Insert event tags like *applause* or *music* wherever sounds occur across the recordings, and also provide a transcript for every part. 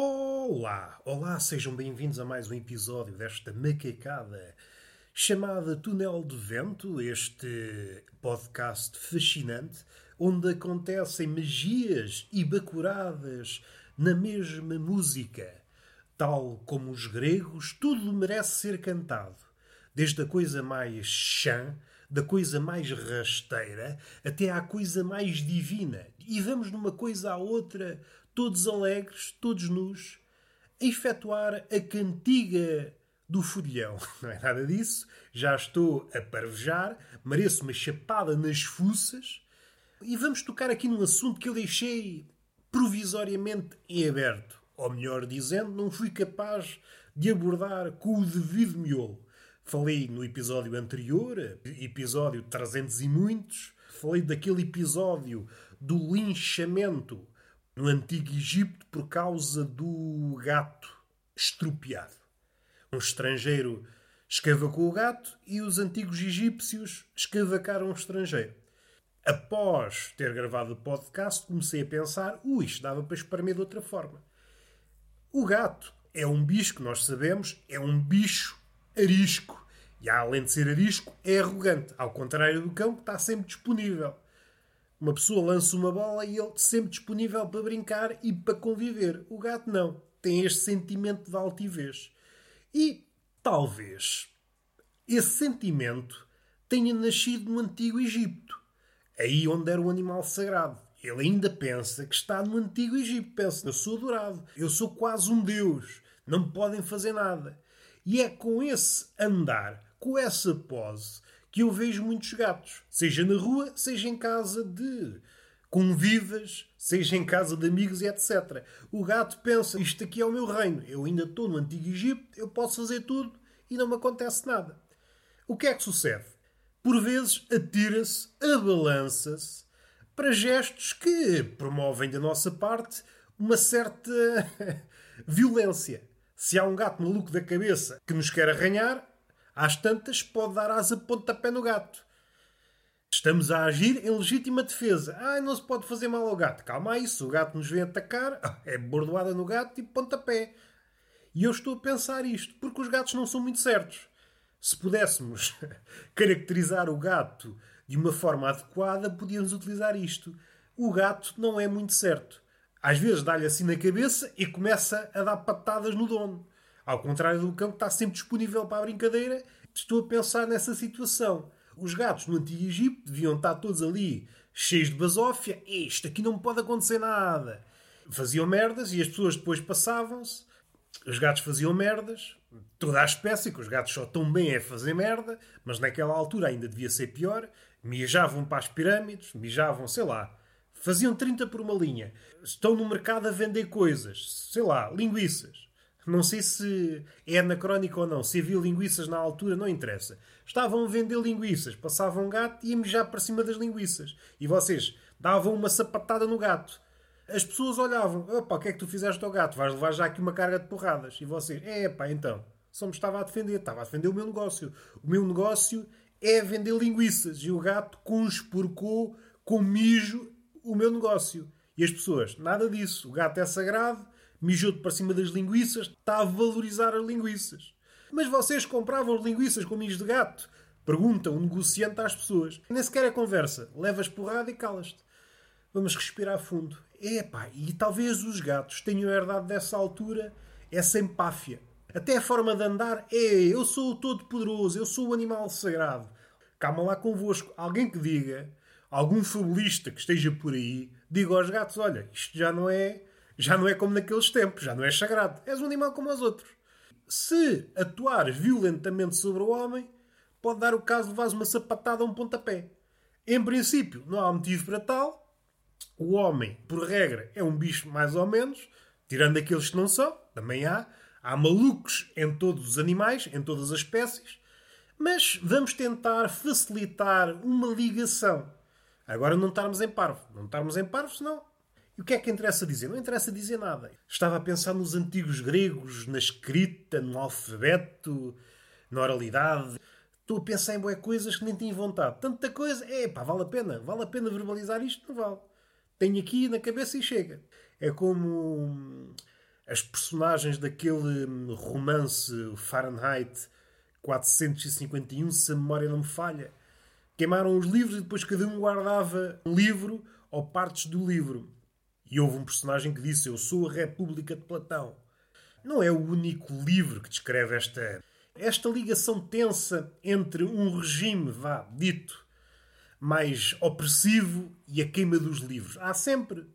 Olá, olá, sejam bem-vindos a mais um episódio desta macacada chamada Túnel de Vento, este podcast fascinante onde acontecem magias e bacuradas na mesma música. Tal como os gregos, tudo merece ser cantado, desde a coisa mais chã, da coisa mais rasteira, até à coisa mais divina. E vamos numa coisa à outra, todos alegres, todos nus, a efetuar a cantiga do folhão. *laughs* Não é nada disso. Já estou a parvejar, mereço uma chapada nas fuças. E vamos tocar aqui num assunto que eu deixei provisoriamente em aberto. Ou melhor dizendo, não fui capaz de abordar com o devido miolo. Falei no episódio anterior, episódio 300 e muitos, falei daquele episódio do linchamento no Antigo Egito por causa do gato estropiado. Um estrangeiro escavacou o gato e os antigos egípcios escavacaram o estrangeiro. Após ter gravado o podcast, comecei a pensar: ui, isto dava para espremer de outra forma. O gato é um bicho que nós sabemos, é um bicho arisco. E além de ser arisco, é arrogante, ao contrário do cão que está sempre disponível. Uma pessoa lança uma bola e ele sempre disponível para brincar e para conviver. O gato não. Tem este sentimento de altivez. E talvez esse sentimento tenha nascido no Antigo Egito, aí onde era o animal sagrado. Ele ainda pensa que está no Antigo Egito. Pensa, eu sou adorado, eu sou quase um deus, não me podem fazer nada. E é com esse andar, com essa pose, que eu vejo muitos gatos, seja na rua, seja em casa de convivas, seja em casa de amigos e etc. O gato pensa: isto aqui é o meu reino, eu ainda estou no Antigo Egito, eu posso fazer tudo e não me acontece nada. O que é que sucede? Por vezes atira-se, abalança-se para gestos que promovem da nossa parte uma certa *laughs* violência. Se há um gato maluco da cabeça que nos quer arranhar, às tantas, pode dar asa pontapé no gato. Estamos a agir em legítima defesa. Ah, não se pode fazer mal ao gato. Calma aí, se o gato nos vem atacar, é bordoada no gato e pontapé. E eu estou a pensar isto, porque os gatos não são muito certos. Se pudéssemos *laughs* caracterizar o gato de uma forma adequada, podíamos utilizar isto. O gato não é muito certo. Às vezes dá-lhe assim na cabeça e começa a dar patadas no dono. Ao contrário do cão que está sempre disponível para a brincadeira, estou a pensar nessa situação. Os gatos no Antigo Egito deviam estar todos ali cheios de basófia. Isto aqui não pode acontecer nada. Faziam merdas e as pessoas depois passavam-se. Os gatos faziam merdas. Toda a espécie, que os gatos só tão bem é fazer merda, mas naquela altura ainda devia ser pior. Mijavam para as pirâmides, mijavam, sei lá, faziam 30 por uma linha. Estão no mercado a vender coisas, sei lá, linguiças. Não sei se é anacrónico ou não. Se havia linguiças na altura, não interessa. Estavam a vender linguiças. Passavam um gato e ia já para cima das linguiças. E vocês davam uma sapatada no gato. As pessoas olhavam. Opa, o que é que tu fizeste ao gato? Vais levar já aqui uma carga de porradas. E vocês, é pá, então. Só me estava a defender. Estava a defender o meu negócio. O meu negócio é vender linguiças. E o gato conspurcou com mijo o meu negócio. E as pessoas, nada disso. O gato é sagrado mijou para cima das linguiças, está a valorizar as linguiças. Mas vocês compravam as linguiças com mijo de gato? Pergunta um negociante às pessoas. Nem sequer é conversa. Levas porrada e calas-te. Vamos respirar fundo. Epá, e talvez os gatos tenham herdado dessa altura essa empáfia. Até a forma de andar é eu sou o todo-poderoso, eu sou o animal sagrado. Calma lá convosco. Alguém que diga, algum fabulista que esteja por aí, diga aos gatos: olha, isto já não é já não é como naqueles tempos, já não é sagrado. És um animal como os outros. Se atuares violentamente sobre o homem, pode dar o caso de levares uma sapatada a um pontapé. Em princípio, não há motivo para tal. O homem, por regra, é um bicho mais ou menos, tirando aqueles que não são, também há. Há malucos em todos os animais, em todas as espécies. Mas vamos tentar facilitar uma ligação. Agora não estarmos em parvo. Não estarmos em parvo, senão e o que é que interessa dizer? Não interessa dizer nada. Estava a pensar nos antigos gregos, na escrita, no alfabeto, na oralidade. Estou a pensar em boas coisas que nem tenho vontade. Tanta coisa, é pá, vale a pena. Vale a pena verbalizar isto? Não vale. Tenho aqui na cabeça e chega. É como as personagens daquele hum, romance Fahrenheit 451, se a memória não me falha. Queimaram os livros e depois cada um guardava um livro ou partes do livro. E houve um personagem que disse: Eu sou a República de Platão. Não é o único livro que descreve esta, esta ligação tensa entre um regime, vá, dito, mais opressivo e a queima dos livros. Há sempre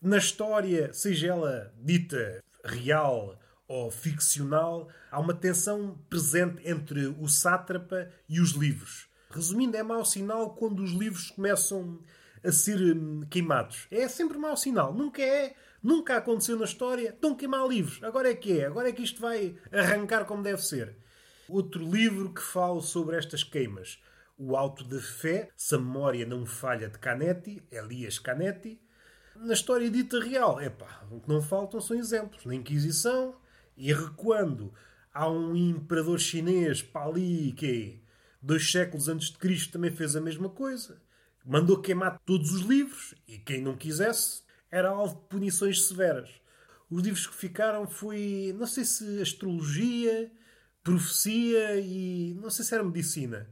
na história, seja ela dita real ou ficcional, há uma tensão presente entre o sátrapa e os livros. Resumindo, é mau sinal quando os livros começam a ser hum, queimados. É sempre mau sinal. Nunca é, nunca aconteceu na história. Estão a queimar livros. Agora é que é. Agora é que isto vai arrancar como deve ser. Outro livro que fala sobre estas queimas. O Alto da Fé, se a memória não falha de Canetti, Elias Canetti, na história dita real, epá, o que não faltam são exemplos. Na Inquisição, e recuando, há um imperador chinês, Pali, que dois séculos antes de Cristo também fez a mesma coisa. Mandou queimar todos os livros e quem não quisesse era alvo de punições severas. Os livros que ficaram foi, não sei se astrologia, profecia e não sei se era medicina.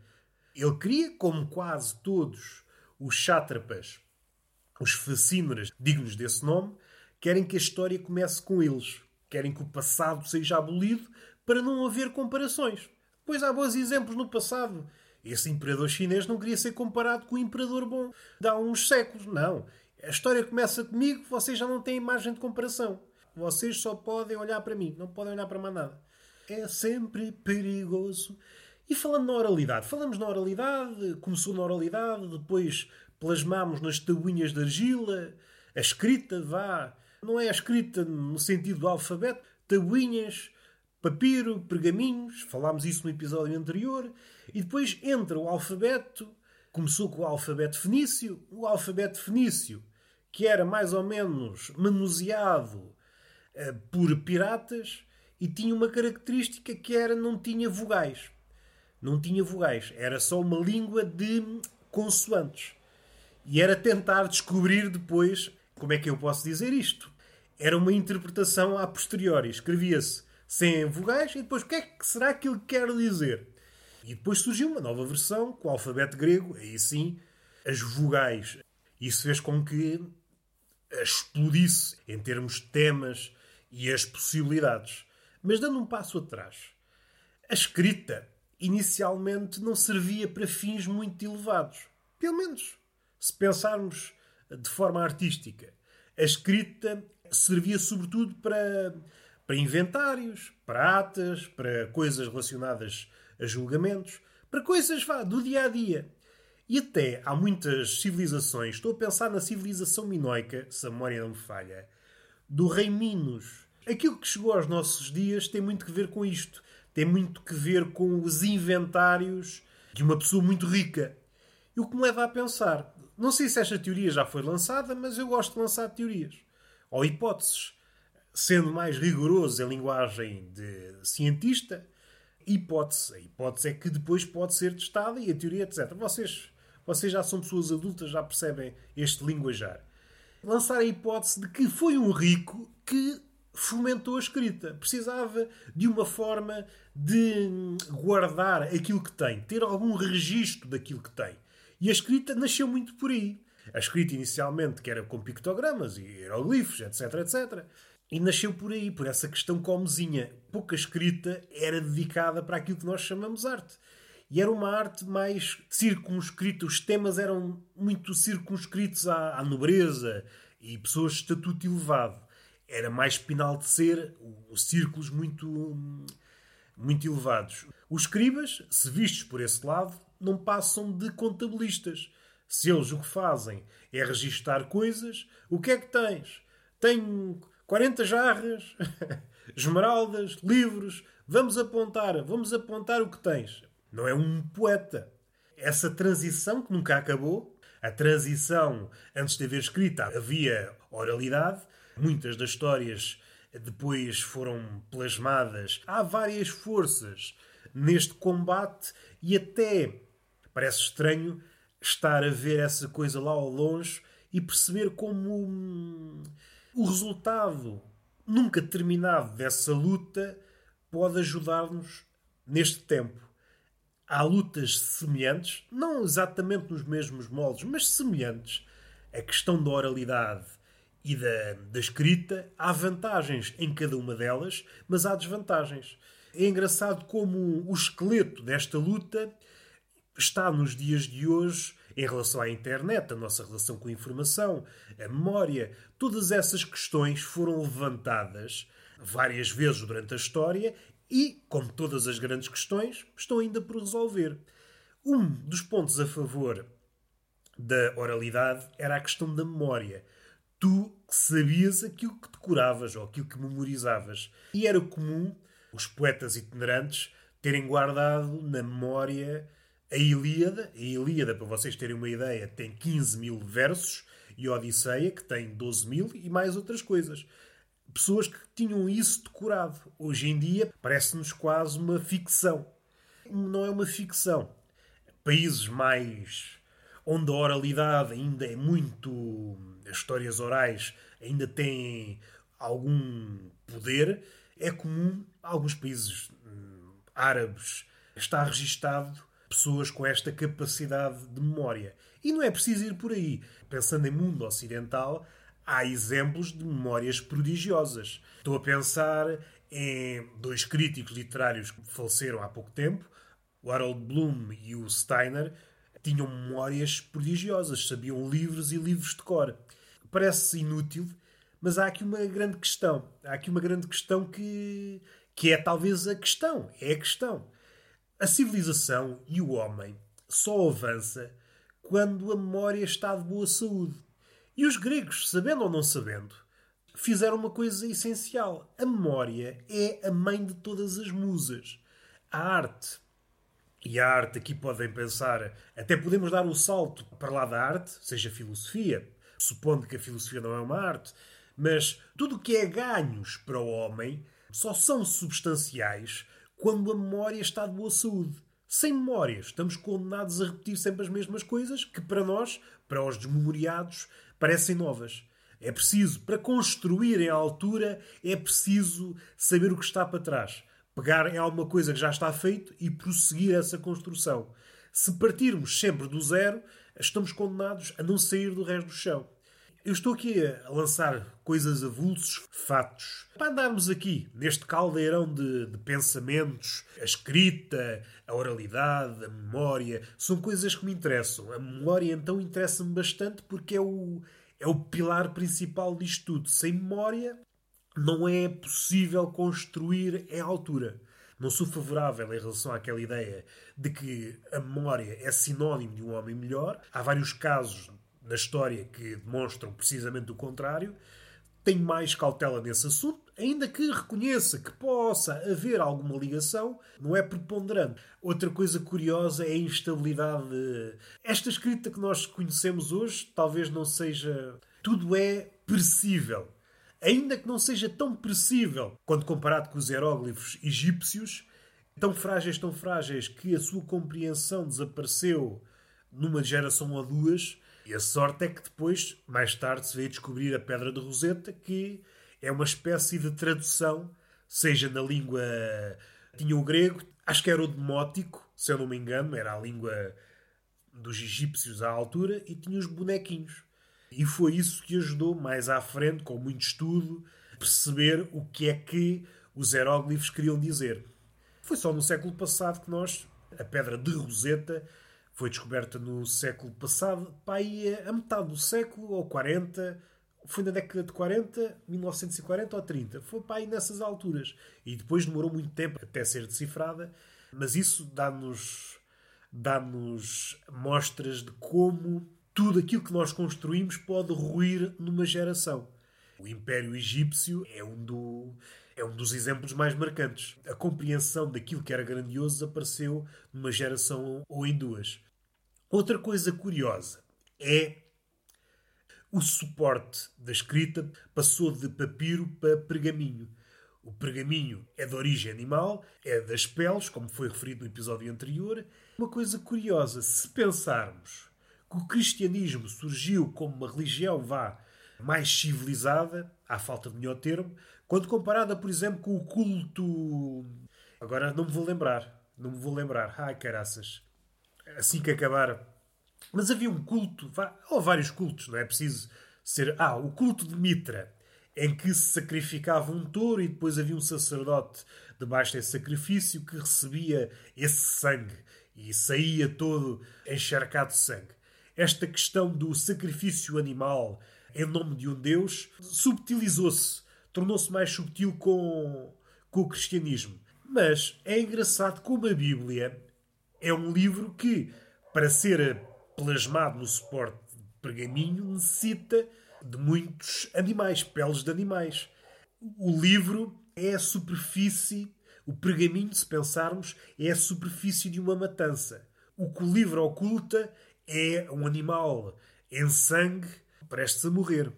Ele queria, como quase todos os sátrapas os facínoras, dignos desse nome, querem que a história comece com eles. Querem que o passado seja abolido para não haver comparações. Pois há bons exemplos no passado. Esse imperador chinês não queria ser comparado com o imperador bom de há uns séculos. Não. A história começa comigo, vocês já não têm imagem de comparação. Vocês só podem olhar para mim, não podem olhar para mais nada. É sempre perigoso. E falando na oralidade, falamos na oralidade, começou na oralidade, depois plasmamos nas tabuinhas de argila, a escrita, vá, não é a escrita no sentido do alfabeto, tabuinhas, papiro, pergaminhos, falámos isso no episódio anterior, e depois entra o alfabeto, começou com o alfabeto fenício, o alfabeto fenício, que era mais ou menos manuseado uh, por piratas, e tinha uma característica que era não tinha vogais. Não tinha vogais, era só uma língua de consoantes. E era tentar descobrir depois como é que eu posso dizer isto. Era uma interpretação a posteriori. Escrevia-se sem vogais e depois o que é que será que ele quer dizer? E depois surgiu uma nova versão com o alfabeto grego, aí sim, as vogais. Isso fez com que explodisse em termos de temas e as possibilidades. Mas dando um passo atrás, a escrita inicialmente não servia para fins muito elevados. Pelo menos se pensarmos de forma artística, a escrita servia sobretudo para, para inventários, para atas, para coisas relacionadas a julgamentos, para coisas vá, do dia a dia. E até há muitas civilizações, estou a pensar na civilização minoica, se a memória não me falha, do rei Minos. Aquilo que chegou aos nossos dias tem muito que ver com isto. Tem muito que ver com os inventários de uma pessoa muito rica. E o que me leva a pensar, não sei se esta teoria já foi lançada, mas eu gosto de lançar teorias. Ou hipóteses. Sendo mais rigoroso em linguagem de cientista, hipótese. A hipótese é que depois pode ser testada e a teoria, etc. Vocês, vocês já são pessoas adultas, já percebem este linguajar. Lançar a hipótese de que foi um rico que fomentou a escrita. Precisava de uma forma de guardar aquilo que tem, ter algum registro daquilo que tem. E a escrita nasceu muito por aí. A escrita inicialmente, que era com pictogramas e hieroglifos, etc, etc. E nasceu por aí, por essa questão comezinha. Pouca escrita era dedicada para aquilo que nós chamamos arte. E era uma arte mais circunscrita. Os temas eram muito circunscritos à, à nobreza e pessoas de estatuto elevado. Era mais ser, os círculos muito, muito elevados. Os escribas, se vistos por esse lado, não passam de contabilistas. Se eles o que fazem é registar coisas, o que é que tens? Tenho 40 jarras, *laughs* esmeraldas, livros. Vamos apontar, vamos apontar o que tens. Não é um poeta. Essa transição que nunca acabou, a transição antes de haver escrita havia oralidade, muitas das histórias depois foram plasmadas. Há várias forças neste combate e até Parece estranho estar a ver essa coisa lá ao longe e perceber como hum, o resultado nunca terminado dessa luta pode ajudar-nos neste tempo. Há lutas semelhantes, não exatamente nos mesmos moldes, mas semelhantes. A questão da oralidade e da, da escrita, há vantagens em cada uma delas, mas há desvantagens. É engraçado como o esqueleto desta luta está nos dias de hoje em relação à internet, a nossa relação com a informação, a memória, todas essas questões foram levantadas várias vezes durante a história e, como todas as grandes questões, estão ainda por resolver. Um dos pontos a favor da oralidade era a questão da memória. Tu sabias aquilo que decoravas ou aquilo que memorizavas. E era comum os poetas itinerantes terem guardado na memória a Ilíada, a Ilíada, para vocês terem uma ideia, tem 15 mil versos e a Odisseia, que tem 12 mil e mais outras coisas. Pessoas que tinham isso decorado. Hoje em dia parece-nos quase uma ficção. Não é uma ficção. Países mais onde a oralidade ainda é muito. as histórias orais ainda têm algum poder, é comum alguns países hum, árabes está registado pessoas com esta capacidade de memória. E não é preciso ir por aí. Pensando em mundo ocidental, há exemplos de memórias prodigiosas. Estou a pensar em dois críticos literários que faleceram há pouco tempo, o Harold Bloom e o Steiner, tinham memórias prodigiosas, sabiam livros e livros de cor. Parece inútil, mas há aqui uma grande questão. Há aqui uma grande questão que, que é talvez a questão. É a questão. A civilização e o homem só avança quando a memória está de boa saúde. E os gregos, sabendo ou não sabendo, fizeram uma coisa essencial. A memória é a mãe de todas as musas. A arte. E a arte, aqui podem pensar, até podemos dar o um salto para lá da arte, seja filosofia, supondo que a filosofia não é uma arte, mas tudo o que é ganhos para o homem só são substanciais quando a memória está de boa saúde. Sem memórias, estamos condenados a repetir sempre as mesmas coisas que, para nós, para os desmemoriados, parecem novas. É preciso, para construir em altura, é preciso saber o que está para trás. Pegar em alguma coisa que já está feito e prosseguir essa construção. Se partirmos sempre do zero, estamos condenados a não sair do resto do chão. Eu estou aqui a lançar coisas avulsos, fatos, para andarmos aqui neste caldeirão de, de, pensamentos, a escrita, a oralidade, a memória, são coisas que me interessam. A memória então interessa-me bastante porque é o, é o pilar principal disto tudo. Sem memória não é possível construir em altura. Não sou favorável em relação àquela ideia de que a memória é sinónimo de um homem melhor. Há vários casos na história que demonstram precisamente o contrário. Tenho mais cautela nesse assunto, ainda que reconheça que possa haver alguma ligação, não é preponderante. Outra coisa curiosa é a instabilidade. Esta escrita que nós conhecemos hoje talvez não seja. Tudo é perecível. Ainda que não seja tão perecível quando comparado com os hieróglifos egípcios, tão frágeis, tão frágeis que a sua compreensão desapareceu numa geração ou duas e a sorte é que depois, mais tarde, se veio descobrir a Pedra de Roseta, que é uma espécie de tradução, seja na língua. Tinha o grego, acho que era o demótico, se eu não me engano, era a língua dos egípcios à altura, e tinha os bonequinhos. E foi isso que ajudou mais à frente, com muito estudo, perceber o que é que os hieróglifos queriam dizer. Foi só no século passado que nós, a Pedra de Roseta, foi descoberta no século passado, pá, aí a metade do século, ou 40, foi na década de 40, 1940 ou 30, foi pá, aí nessas alturas. E depois demorou muito tempo até ser decifrada, mas isso dá-nos dá-nos mostras de como tudo aquilo que nós construímos pode ruir numa geração. O Império Egípcio é um, do, é um dos exemplos mais marcantes. A compreensão daquilo que era grandioso apareceu numa geração ou em duas. Outra coisa curiosa é o suporte da escrita passou de papiro para pergaminho. O pergaminho é de origem animal, é das peles, como foi referido no episódio anterior. Uma coisa curiosa, se pensarmos que o cristianismo surgiu como uma religião, vá, mais civilizada, à falta de melhor termo, quando comparada, por exemplo, com o culto. Agora não me vou lembrar. Não me vou lembrar. Ai, caraças. Assim que acabar. Mas havia um culto, ou vários cultos, não é preciso ser. Ah, o culto de Mitra, em que se sacrificava um touro e depois havia um sacerdote debaixo desse sacrifício que recebia esse sangue e saía todo encharcado de sangue. Esta questão do sacrifício animal em nome de um Deus subtilizou-se, tornou-se mais subtil com, com o cristianismo. Mas é engraçado como a Bíblia é um livro que, para ser plasmado no suporte de pergaminho, necessita de muitos animais, peles de animais. O livro é a superfície, o pergaminho, se pensarmos, é a superfície de uma matança. O que o livro oculta é um animal em sangue prestes a morrer.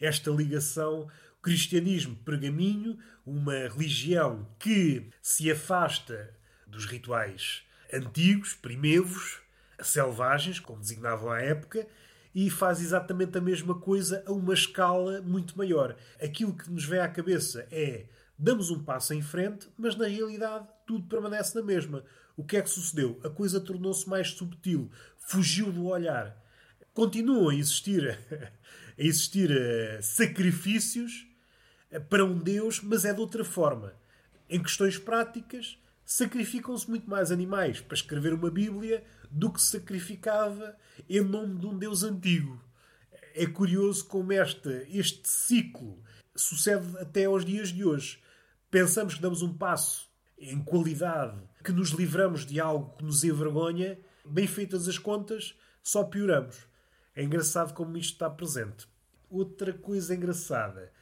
Esta ligação, o cristianismo, pergaminho, uma religião que se afasta dos rituais antigos, primevos, selvagens, como designavam à época, e faz exatamente a mesma coisa a uma escala muito maior. Aquilo que nos vem à cabeça é damos um passo em frente, mas na realidade tudo permanece na mesma. O que é que sucedeu? A coisa tornou-se mais subtil, fugiu do olhar. Continuam a existir, *laughs* a existir uh, sacrifícios uh, para um Deus, mas é de outra forma. Em questões práticas, sacrificam-se muito mais animais para escrever uma Bíblia do que se sacrificava em nome de um Deus antigo. É curioso como este, este ciclo sucede até aos dias de hoje. Pensamos que damos um passo em qualidade, que nos livramos de algo que nos envergonha, bem feitas as contas, só pioramos. É engraçado como isto está presente. Outra coisa engraçada,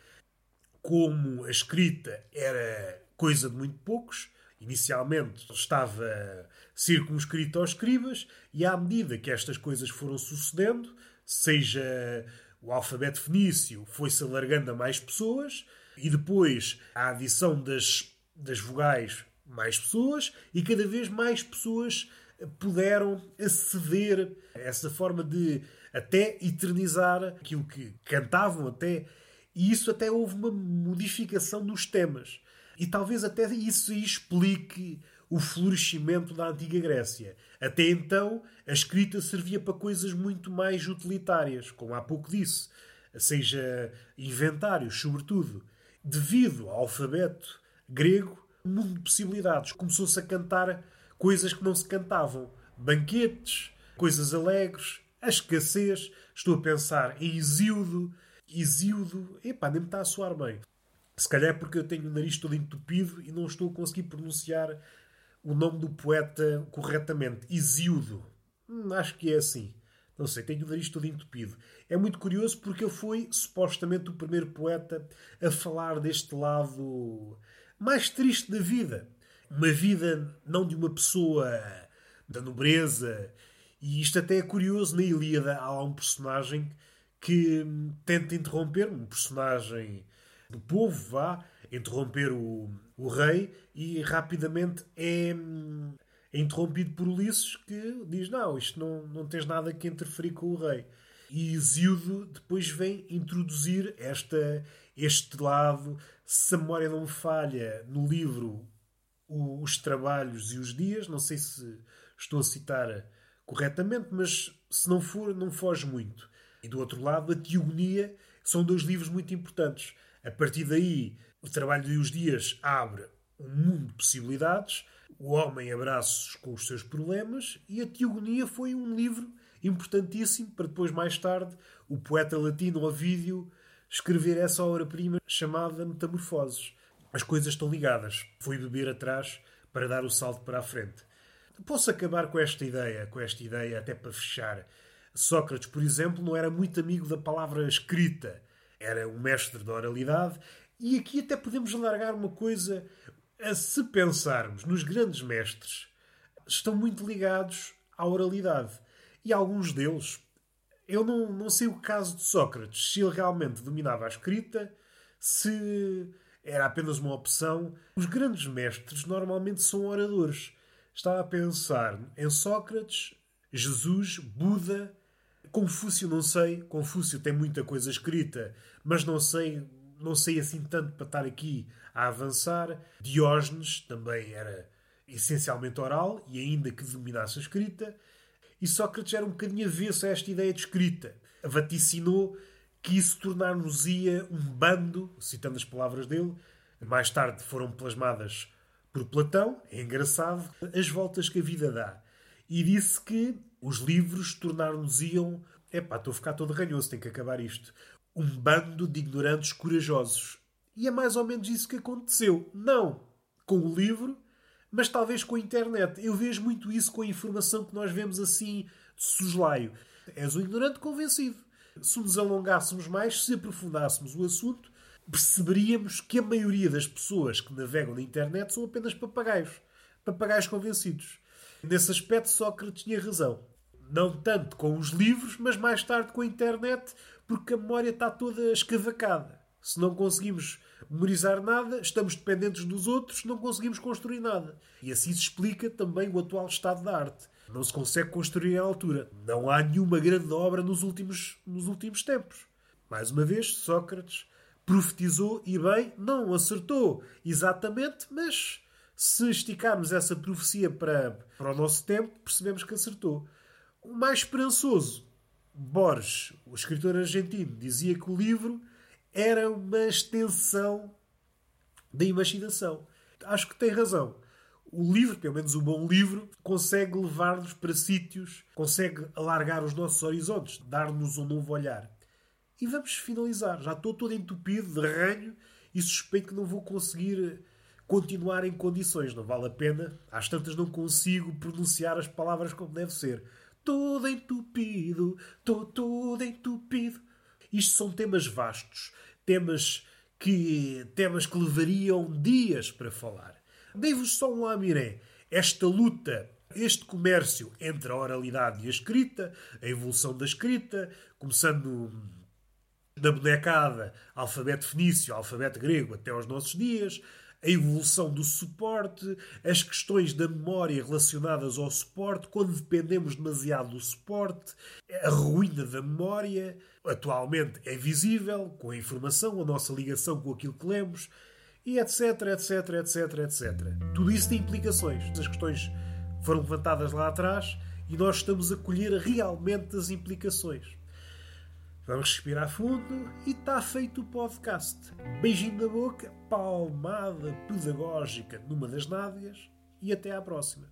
como a escrita era coisa de muito poucos, Inicialmente estava circunscrito aos escribas, e à medida que estas coisas foram sucedendo, seja o alfabeto fenício foi-se alargando a mais pessoas, e depois a adição das, das vogais, mais pessoas, e cada vez mais pessoas puderam aceder a essa forma de até eternizar aquilo que cantavam até e isso até houve uma modificação nos temas e talvez até isso explique o florescimento da antiga Grécia. Até então, a escrita servia para coisas muito mais utilitárias, como há pouco disse, seja inventários, sobretudo. Devido ao alfabeto grego, um mundo de possibilidades. Começou-se a cantar coisas que não se cantavam. Banquetes, coisas alegres, a escassez. Estou a pensar em Isíodo. Isíodo, epá, nem me está a soar bem. Se calhar é porque eu tenho o nariz todo entupido e não estou a conseguir pronunciar o nome do poeta corretamente. Isíodo. Hum, acho que é assim. Não sei, tenho o nariz todo entupido. É muito curioso porque ele foi supostamente o primeiro poeta a falar deste lado mais triste da vida. Uma vida não de uma pessoa da nobreza. E isto até é curioso. Na Ilíada há um personagem que tenta interromper, um personagem do povo vá interromper o, o rei e rapidamente é, é interrompido por Ulisses que diz não, isto não, não tens nada que interferir com o rei. E Isíodo depois vem introduzir esta, este lado, se a memória não me falha, no livro Os Trabalhos e os Dias, não sei se estou a citar corretamente, mas se não for, não foge muito. E do outro lado, a Teogonia, são dois livros muito importantes. A partir daí, o trabalho de os dias abre um mundo de possibilidades, o homem abraços com os seus problemas, e a Teogonia foi um livro importantíssimo para depois, mais tarde, o poeta latino Ovídio escrever essa obra-prima chamada Metamorfoses. As coisas estão ligadas. Foi beber atrás para dar o salto para a frente. Posso acabar com esta ideia, com esta ideia até para fechar. Sócrates, por exemplo, não era muito amigo da palavra escrita era um mestre da oralidade. E aqui até podemos largar uma coisa, a se pensarmos nos grandes mestres, estão muito ligados à oralidade. E alguns deles, eu não, não sei o caso de Sócrates, se ele realmente dominava a escrita, se era apenas uma opção. Os grandes mestres normalmente são oradores. Estava a pensar em Sócrates, Jesus, Buda, Confúcio não sei, Confúcio tem muita coisa escrita, mas não sei, não sei assim tanto para estar aqui a avançar. Diógenes também era essencialmente oral e ainda que dominasse a escrita. E Sócrates era um bocadinho avesso a esta ideia de escrita. Vaticinou que isso tornar-nos-ia um bando, citando as palavras dele, mais tarde foram plasmadas por Platão, é engraçado, as voltas que a vida dá. E disse que os livros tornar-nos-iam. Epá, estou a ficar todo ranhoso, tem que acabar isto. Um bando de ignorantes corajosos. E é mais ou menos isso que aconteceu. Não com o livro, mas talvez com a internet. Eu vejo muito isso com a informação que nós vemos assim de soslaio. És um ignorante convencido. Se nos alongássemos mais, se aprofundássemos o assunto, perceberíamos que a maioria das pessoas que navegam na internet são apenas papagaios. Papagaios convencidos. Nesse aspecto, Sócrates tinha razão. Não tanto com os livros, mas mais tarde com a internet, porque a memória está toda escavacada. Se não conseguimos memorizar nada, estamos dependentes dos outros, não conseguimos construir nada. E assim se explica também o atual estado da arte. Não se consegue construir à altura. Não há nenhuma grande obra nos últimos, nos últimos tempos. Mais uma vez, Sócrates profetizou e bem, não acertou exatamente, mas se esticarmos essa profecia para, para o nosso tempo, percebemos que acertou. O mais esperançoso, Borges, o escritor argentino, dizia que o livro era uma extensão da imaginação. Acho que tem razão. O livro, pelo menos o bom livro, consegue levar-nos para sítios, consegue alargar os nossos horizontes, dar-nos um novo olhar. E vamos finalizar. Já estou todo entupido de ranho e suspeito que não vou conseguir continuar em condições. Não vale a pena. Às tantas não consigo pronunciar as palavras como deve ser. Todo entupido, estou todo entupido. Isto são temas vastos, temas que, temas que levariam dias para falar. Dei-vos só um lamiré. Esta luta, este comércio entre a oralidade e a escrita, a evolução da escrita, começando da bonecada, alfabeto fenício, alfabeto grego até aos nossos dias, a evolução do suporte, as questões da memória relacionadas ao suporte, quando dependemos demasiado do suporte, a ruína da memória, atualmente é visível com a informação, a nossa ligação com aquilo que lemos, e etc, etc, etc, etc. Tudo isso tem implicações. As questões foram levantadas lá atrás e nós estamos a colher realmente as implicações. Vamos respirar fundo e está feito o podcast. Beijinho na boca, palmada pedagógica numa das nádegas e até à próxima.